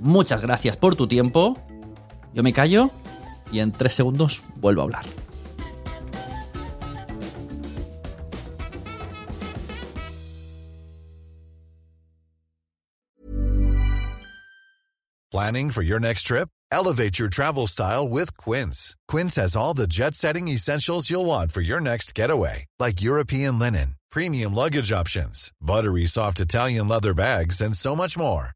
Muchas gracias por tu tiempo. Yo me callo y en tres segundos vuelvo a hablar. Planning for your next trip? Elevate your travel style with Quince. Quince has all the jet setting essentials you'll want for your next getaway, like European linen, premium luggage options, buttery soft Italian leather bags, and so much more.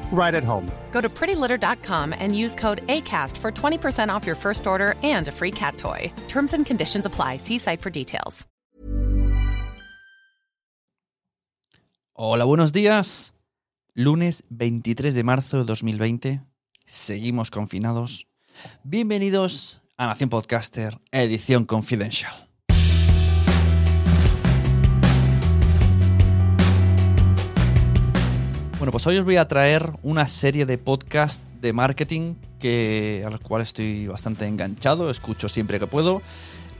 right at home. Go to prettylitter.com and use code ACAST for 20% off your first order and a free cat toy. Terms and conditions apply. See site for details. Hola, buenos días. Lunes 23 de marzo de 2020. Seguimos confinados. Bienvenidos a Nación Podcaster, edición confidencial. Pues hoy os voy a traer una serie de podcasts de marketing que, a los cuales estoy bastante enganchado, escucho siempre que puedo.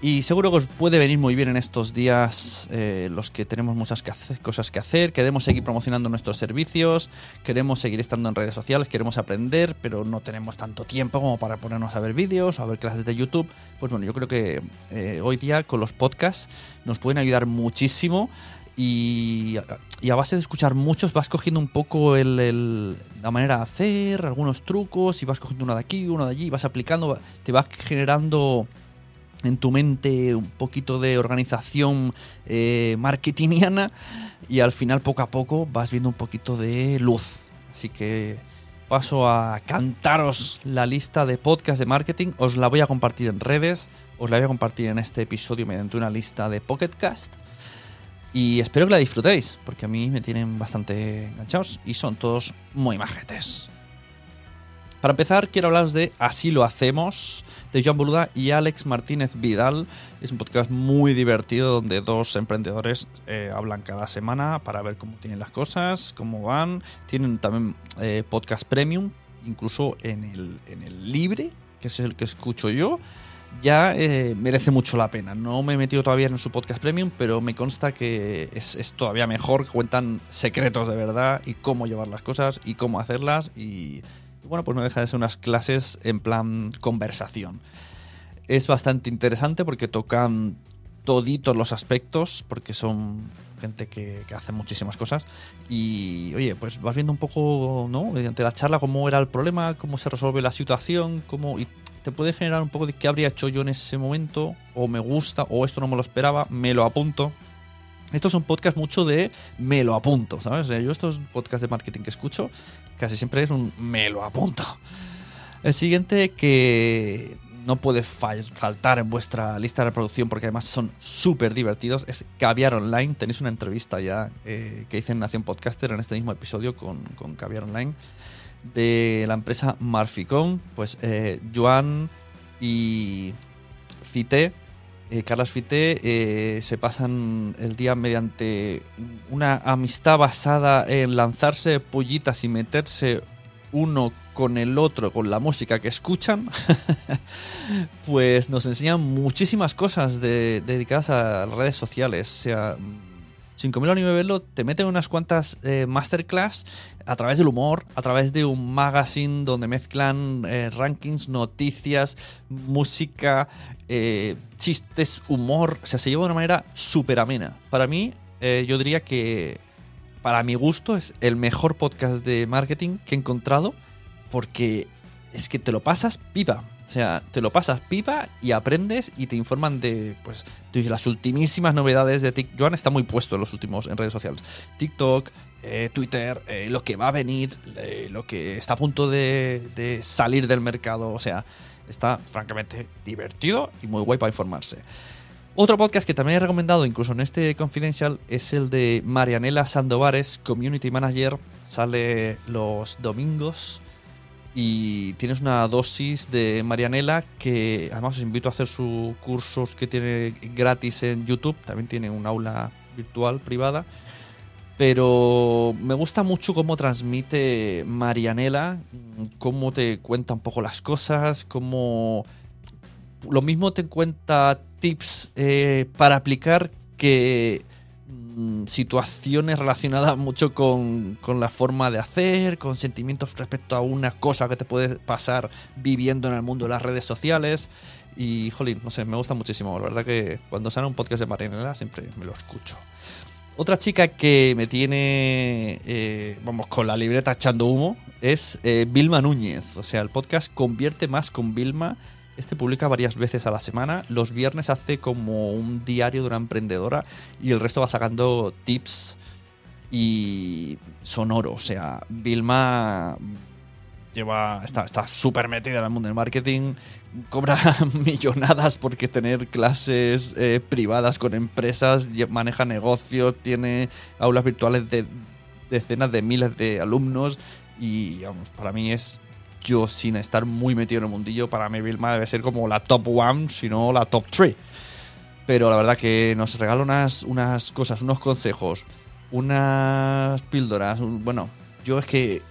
Y seguro que os puede venir muy bien en estos días eh, los que tenemos muchas cosas que hacer, queremos seguir promocionando nuestros servicios, queremos seguir estando en redes sociales, queremos aprender, pero no tenemos tanto tiempo como para ponernos a ver vídeos o a ver clases de YouTube. Pues bueno, yo creo que eh, hoy día con los podcasts nos pueden ayudar muchísimo y, y a base de escuchar muchos vas cogiendo un poco el- la manera de hacer, algunos trucos y vas cogiendo uno de aquí, uno de allí, vas aplicando, te vas generando en tu mente un poquito de organización eh, marketingiana y al final poco a poco vas viendo un poquito de luz. Así que paso a cantaros la lista de podcasts de marketing. Os la voy a compartir en redes, os la voy a compartir en este episodio mediante una lista de Pocketcast. Y espero que la disfrutéis, porque a mí me tienen bastante enganchados y son todos muy majetes. Para empezar, quiero hablaros de Así lo hacemos, de Joan Boluda y Alex Martínez Vidal. Es un podcast muy divertido donde dos emprendedores eh, hablan cada semana para ver cómo tienen las cosas, cómo van. Tienen también eh, podcast premium, incluso en el, en el libre, que es el que escucho yo. Ya eh, merece mucho la pena. No me he metido todavía en su podcast premium, pero me consta que es, es todavía mejor. Cuentan secretos de verdad y cómo llevar las cosas y cómo hacerlas. Y, bueno, pues no deja de ser unas clases en plan conversación. Es bastante interesante porque tocan toditos los aspectos, porque son gente que, que hace muchísimas cosas. Y oye, pues vas viendo un poco, ¿no? Mediante la charla, cómo era el problema, cómo se resuelve la situación, cómo. Te puede generar un poco de qué habría hecho yo en ese momento, o me gusta, o esto no me lo esperaba, me lo apunto. Estos son podcasts mucho de me lo apunto, ¿sabes? Yo estos podcasts de marketing que escucho, casi siempre es un me lo apunto. El siguiente que no puede fal- faltar en vuestra lista de reproducción porque además son súper divertidos es Caviar Online. Tenéis una entrevista ya eh, que hice en Nación Podcaster en este mismo episodio con, con Caviar Online de la empresa Marficon. Pues eh, Joan y Fité eh, Carlas Fité eh, se pasan el día mediante una amistad basada en lanzarse pollitas y meterse uno con el otro, con la música que escuchan, pues nos enseñan muchísimas cosas de- dedicadas a redes sociales. O sea, 5000 a nivel te meten unas cuantas eh, masterclass a través del humor, a través de un magazine donde mezclan eh, rankings, noticias, música, eh, chistes, humor. O sea, se lleva de una manera súper amena. Para mí, eh, yo diría que, para mi gusto, es el mejor podcast de marketing que he encontrado porque es que te lo pasas pipa. O sea, te lo pasas pipa y aprendes y te informan de pues de las ultimísimas novedades de TikTok. Joan está muy puesto en los últimos en redes sociales. TikTok, eh, Twitter, eh, lo que va a venir, eh, lo que está a punto de, de salir del mercado. O sea, está francamente divertido y muy guay para informarse. Otro podcast que también he recomendado, incluso en este Confidential, es el de Marianela Sandovares, Community Manager. Sale los domingos y tienes una dosis de Marianela que además os invito a hacer sus cursos que tiene gratis en YouTube. También tiene un aula virtual privada. Pero me gusta mucho cómo transmite Marianela, cómo te cuenta un poco las cosas, cómo lo mismo te cuenta tips eh, para aplicar que mm, situaciones relacionadas mucho con, con la forma de hacer, con sentimientos respecto a una cosa que te puede pasar viviendo en el mundo de las redes sociales. Y, jolín, no sé, me gusta muchísimo. La verdad que cuando sale un podcast de Marianela siempre me lo escucho. Otra chica que me tiene, eh, vamos, con la libreta echando humo es eh, Vilma Núñez. O sea, el podcast Convierte Más con Vilma. Este publica varias veces a la semana. Los viernes hace como un diario de una emprendedora y el resto va sacando tips y sonoro. O sea, Vilma lleva está está súper metida en el mundo del marketing, cobra millonadas porque tener clases eh, privadas con empresas, maneja negocios, tiene aulas virtuales de decenas de miles de alumnos y vamos, para mí es yo sin estar muy metido en el mundillo, para mí Vilma debe ser como la top one, si no la top three. Pero la verdad que nos regala unas, unas cosas, unos consejos, unas píldoras. un- bueno, yo es que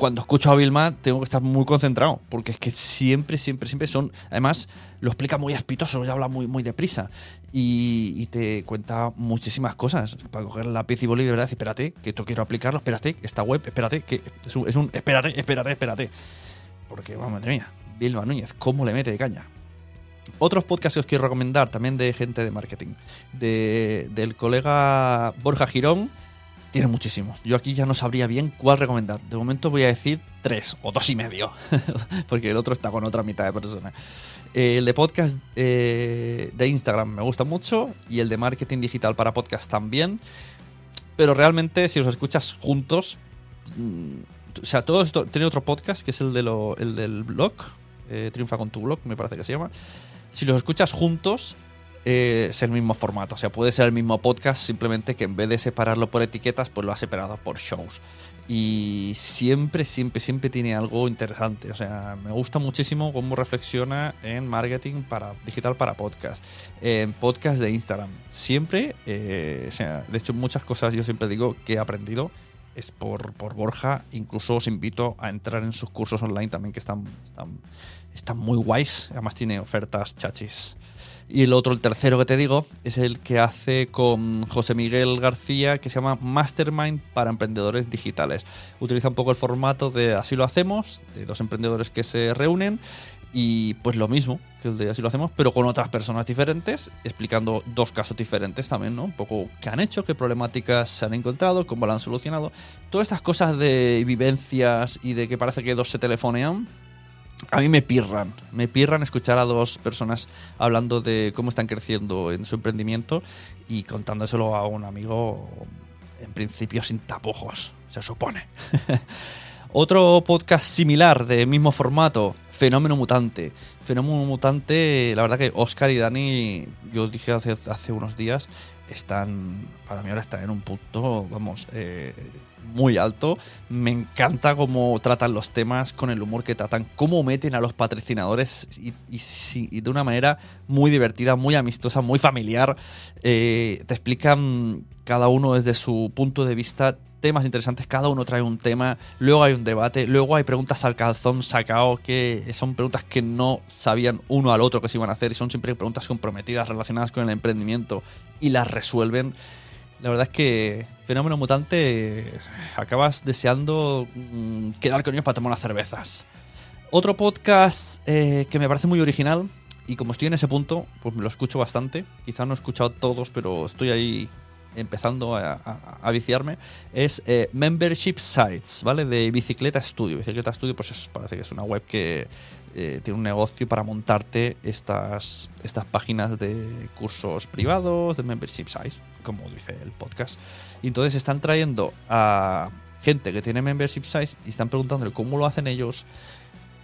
cuando escucho a Vilma tengo que estar muy concentrado, porque es que siempre, siempre, siempre son. Además, lo explica muy aspitoso, y habla muy, muy deprisa. Y, te cuenta muchísimas cosas. Para coger lápiz y boli de verdad, decir, espérate, que esto quiero aplicarlo, espérate, esta web, espérate, que es un, es un espérate, espérate, espérate. Porque, vamos, madre mía, Vilma Núñez, ¿cómo le mete de caña? Otros podcasts que os quiero recomendar, también de gente de marketing. De, del colega Borja Girón, tiene muchísimos. Yo aquí ya no sabría bien cuál recomendar. De momento voy a decir tres o dos y medio, porque el otro está con otra mitad de personas. Eh, el de podcast eh, de Instagram me gusta mucho y el de marketing digital para podcast también. Pero realmente, si los escuchas juntos, mm, o sea, todo esto. Tiene otro podcast que es el del blog, eh, Triunfa con tu blog, me parece que se llama. Si los escuchas juntos, eh, es el mismo formato. O sea, puede ser el mismo podcast, simplemente que en vez de separarlo por etiquetas, pues lo ha separado por shows. Y siempre, siempre, siempre tiene algo interesante. O sea, me gusta muchísimo cómo reflexiona en marketing para digital para podcast, en podcast de Instagram. Siempre, eh, o sea, de hecho, muchas cosas yo siempre digo que he aprendido es por, por Borja. Incluso os invito a entrar en sus cursos online también, que están, están, están muy guays. Además, tiene ofertas chachis. Y el otro, el tercero que te digo, es el que hace con José Miguel García, que se llama Mastermind para Emprendedores Digitales. Utiliza un poco el formato de Así lo hacemos, de dos emprendedores que se reúnen, y pues lo mismo que el de Así lo hacemos, pero con otras personas diferentes, explicando dos casos diferentes también, ¿no? Un poco qué han hecho, qué problemáticas se han encontrado, cómo lo han solucionado. Todas estas cosas de vivencias y de que parece que dos se telefonean, a mí me pirran, me pirran escuchar a dos personas hablando de cómo están creciendo en su emprendimiento y contándoselo a un amigo en principio sin tapujos, se supone. Otro podcast similar de mismo formato, Fenómeno Mutante. Fenómeno Mutante, la verdad que Oscar y Dani, yo dije hace, hace unos días, están, para mí ahora están en un punto, vamos, eh, muy alto. Me encanta cómo tratan los temas, con el humor que tratan, cómo meten a los patrocinadores y, de una manera muy divertida, muy amistosa, muy familiar. Eh, te explican cada uno desde su punto de vista temas interesantes, cada uno trae un tema, luego hay un debate, luego hay preguntas al calzón sacado, que son preguntas que no sabían uno al otro que se iban a hacer y son siempre preguntas comprometidas relacionadas con el emprendimiento y las resuelven. La verdad es que Fenómeno Mutante acabas deseando mm, quedar con ellos para tomar unas cervezas. Otro podcast eh, que me parece muy original y como estoy en ese punto, pues me lo escucho bastante. Quizá no he escuchado todos, pero estoy ahí empezando a, viciarme, es eh, Membership Sites, ¿vale? De Bicicleta Studio. Bicicleta Studio, pues parece que es una web que eh, tiene un negocio para montarte estas, estas páginas de cursos privados, de Membership Sites, como dice el podcast. Entonces están trayendo a gente que tiene Membership Sites y están preguntándole cómo lo hacen ellos,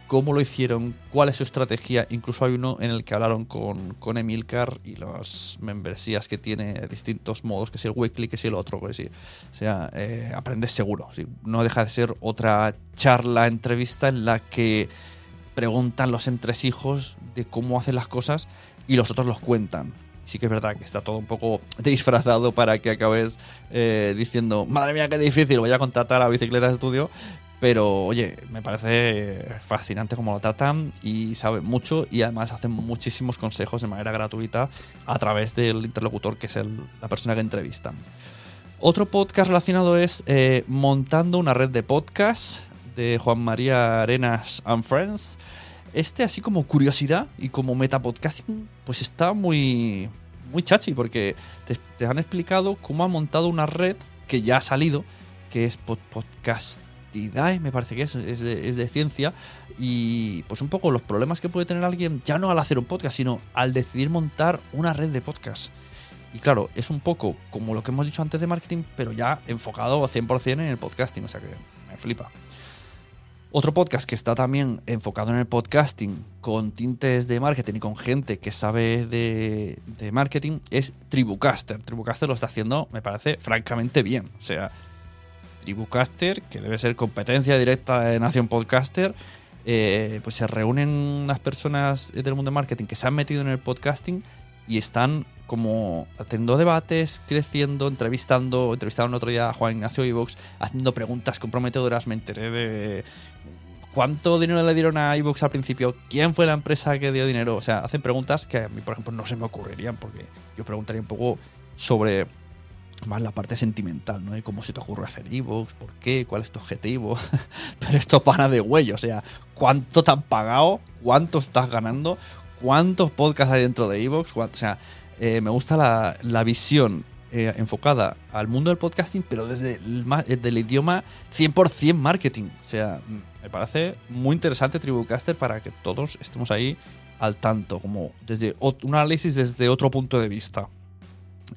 cómo lo hicieron, cuál es su estrategia. Incluso hay uno en el que hablaron con, con Emilcar y las membresías que tiene distintos modos, que si el weekly, que si el otro, que si. O sea, eh, aprendes seguro. No deja de ser otra charla, entrevista en la que preguntan los entresijos de cómo hacen las cosas y los otros los cuentan. Sí que es verdad que está todo un poco disfrazado para que acabes eh, diciendo, madre mía, qué difícil, voy a contratar a Bicicleta de Estudio, pero oye, me parece fascinante cómo lo tratan y saben mucho y además hacen muchísimos consejos de manera gratuita a través del interlocutor que es la persona que entrevistan. Otro podcast relacionado es eh, Montando una red de podcasts de Juan María Arenas and Friends. Este, así como curiosidad y como metapodcasting, pues está muy, muy chachi porque te, te han explicado cómo ha montado una red que ya ha salido, que es Podcast me parece que es, es de, ciencia, y pues un poco los problemas que puede tener alguien, ya no al hacer un podcast, sino al decidir montar una red de podcast. Y claro, es un poco como lo que hemos dicho antes de marketing, pero ya enfocado 100% en el podcasting, o sea que me flipa. Otro podcast que está también enfocado en el podcasting con tintes de marketing y con gente que sabe de, de, marketing es Tribucaster. Tribucaster lo está haciendo, me parece, francamente bien. O sea, Tribucaster, que debe ser competencia directa de Nación Podcaster, eh, pues se reúnen unas personas del mundo de marketing que se han metido en el podcasting y están como haciendo debates, creciendo, entrevistando. Entrevistaron otro día a Juan Ignacio Ivox, haciendo preguntas comprometedoras. Me enteré de cuánto dinero le dieron a iVoox al principio, quién fue la empresa que dio dinero. O sea, hacen preguntas que a mí, por ejemplo, no se me ocurrirían, porque yo preguntaría un poco sobre más la parte sentimental, ¿no? Cómo se te ocurre hacer Evox, por qué, cuál es tu objetivo. Pero esto para de huello, o sea, cuánto te han pagado, cuánto estás ganando, cuántos podcasts hay dentro de Evox, o sea, eh, me gusta la, visión eh, enfocada al mundo del podcasting, pero desde el, desde el idioma 100% marketing. O sea, me parece muy interesante Tribucaster para que todos estemos ahí al tanto, como desde un análisis desde otro punto de vista.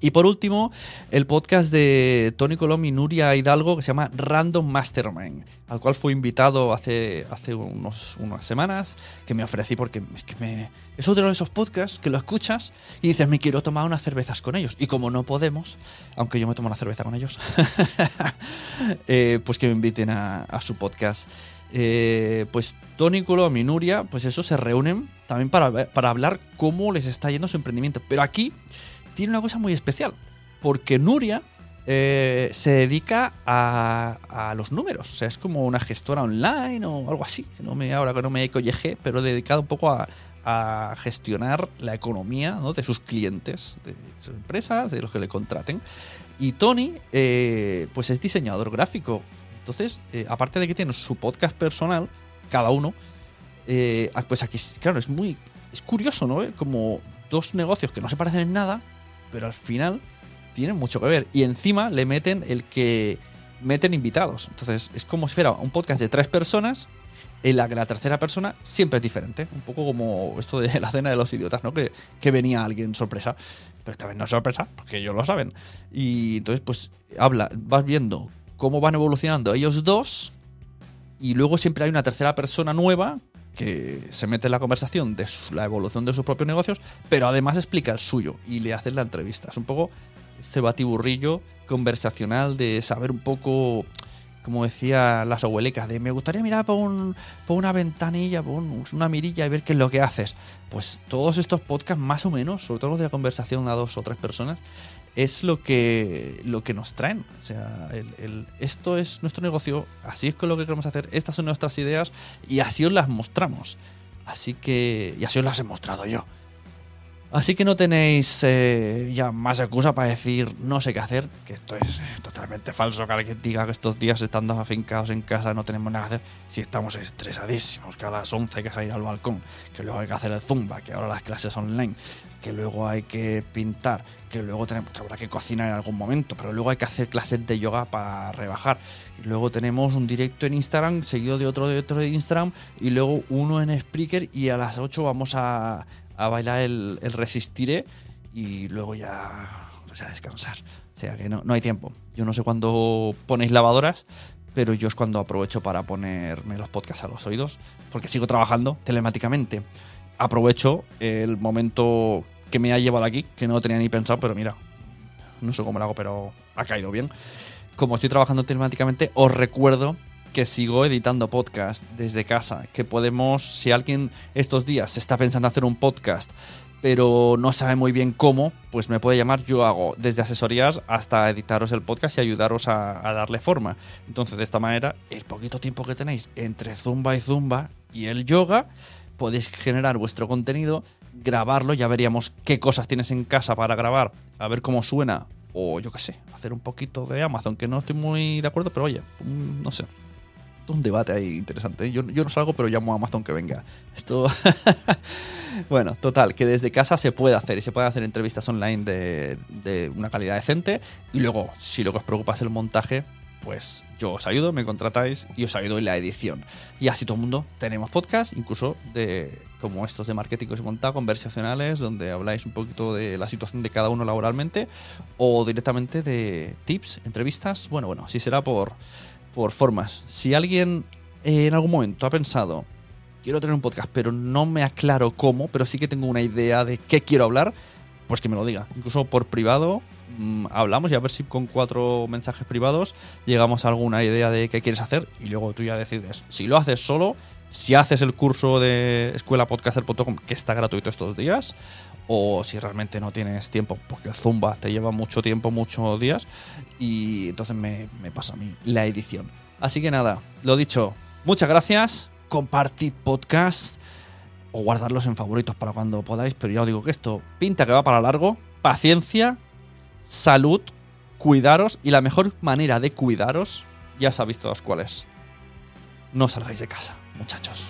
Y por último, el podcast de Tony Colom y Nuria Hidalgo que se llama Random Mastermind, al cual fui invitado hace, hace unos, unas semanas, que me ofrecí porque es que me, es otro de esos podcasts que lo escuchas y dices, me quiero tomar unas cervezas con ellos. Y como no podemos, aunque yo me tomo una cerveza con ellos, eh, pues que me inviten a, su podcast. Eh, pues Tony Colom y Nuria, pues eso, se reúnen también para, para hablar cómo les está yendo su emprendimiento. Pero aquí tiene una cosa muy especial, porque Nuria eh, se dedica a, los números, o sea, es como una gestora online o algo así, no me, ahora que no me collejé, pero dedicada un poco a, gestionar la economía de sus clientes, de sus empresas, de los que le contraten. Y Tony, eh, pues es diseñador gráfico. Entonces, eh, aparte de que tiene su podcast personal, cada uno, pues aquí, claro, es muy. Es curioso, ¿no? Como dos negocios que no se parecen en nada, pero al final tienen mucho que ver. Y encima le meten el que meten invitados. Entonces es como si fuera un podcast de tres personas en la que la tercera persona siempre es diferente. Un poco como esto de la cena de los idiotas, ¿no? Que, que venía alguien sorpresa. Pero esta vez no es sorpresa, porque ellos lo saben. Y entonces, pues, habla, vas viendo cómo van evolucionando ellos dos. Y luego siempre hay una tercera persona nueva que se mete en la conversación de la evolución de sus propios negocios, pero además explica el suyo y le hacen la entrevista. Es un poco este batiburrillo conversacional de saber un poco, como decía las abuelicas, de me gustaría mirar por, un- una ventanilla, por un- una mirilla y ver qué es lo que haces. Pues todos estos podcasts, más o menos, sobre todo los de la conversación a dos o tres personas, es lo que, lo que nos traen. O sea, el- esto es nuestro negocio, así es con lo que queremos hacer, estas son nuestras ideas y así os las mostramos. Así que, y así os las he mostrado yo. Así que no tenéis eh, ya más excusa para decir no sé qué hacer, que esto es eh, totalmente falso. Que alguien diga que estos días estando afincados en casa no tenemos nada que hacer. Si estamos estresadísimos, que a las 11 hay que salir al balcón, que luego hay que hacer el zumba, que ahora las clases online, que luego hay que pintar, que luego tenemos, que habrá que cocinar en algún momento, pero luego hay que hacer clases de yoga para rebajar. Y luego tenemos un directo en Instagram, seguido de otro de otro de Instagram, y luego uno en Spreaker, y a las 8 vamos a, a bailar el, el Resistiré, y luego ya pues, a descansar. O sea que no, no hay tiempo. Yo no sé cuándo ponéis lavadoras, pero yo es cuando aprovecho para ponerme los podcasts a los oídos, porque sigo trabajando telemáticamente. Aprovecho el momento que me ha llevado aquí, que no tenía ni pensado, pero mira, no sé cómo lo hago, pero ha caído bien. Como estoy trabajando telemáticamente, os recuerdo que sigo editando podcast desde casa, que podemos, si alguien estos días está pensando hacer un podcast, pero no sabe muy bien cómo, pues me puede llamar, yo hago desde asesorías hasta editaros el podcast y ayudaros a, a darle forma. Entonces, de esta manera, el poquito tiempo que tenéis entre Zumba y Zumba y el yoga, podéis generar vuestro contenido, grabarlo, ya veríamos qué cosas tienes en casa para grabar, a ver cómo suena, o yo qué sé, hacer un poquito de Amazon, que no estoy muy de acuerdo, pero oye, mm, no sé. Es un debate ahí interesante. ¿eh? Yo, yo no salgo, pero llamo a Amazon que venga. Esto. bueno, total, que desde casa se puede hacer y se pueden hacer entrevistas online de, de una calidad decente. Y luego, si lo que os preocupa es el montaje, pues yo os ayudo, me contratáis y os ayudo en la edición. Y así todo el mundo tenemos podcast, incluso de como estos de marketing que os he contado, conversacionales, donde habláis un poquito de la situación de cada uno laboralmente, o directamente de tips, entrevistas. Bueno, bueno, así será por, por formas. Si alguien eh, en algún momento ha pensado, quiero tener un podcast, pero no me aclaro cómo, pero sí que tengo una idea de qué quiero hablar, pues que me lo diga. Incluso por privado mm, hablamos y a ver si con cuatro mensajes privados llegamos a alguna idea de qué quieres hacer y luego tú ya decides. Si lo haces solo, si haces el curso de escuelapodcaster.com que está gratuito estos días, o si realmente no tienes tiempo, porque el Zumba te lleva mucho tiempo, muchos días, y entonces me, me pasa a mí la edición. Así que nada, lo dicho, muchas gracias, compartid podcast o guardarlos en favoritos para cuando podáis, pero ya os digo que esto pinta que va para largo, paciencia, salud, cuidaros y la mejor manera de cuidaros, ya sabéis todos cuál es. No salgáis de casa, muchachos.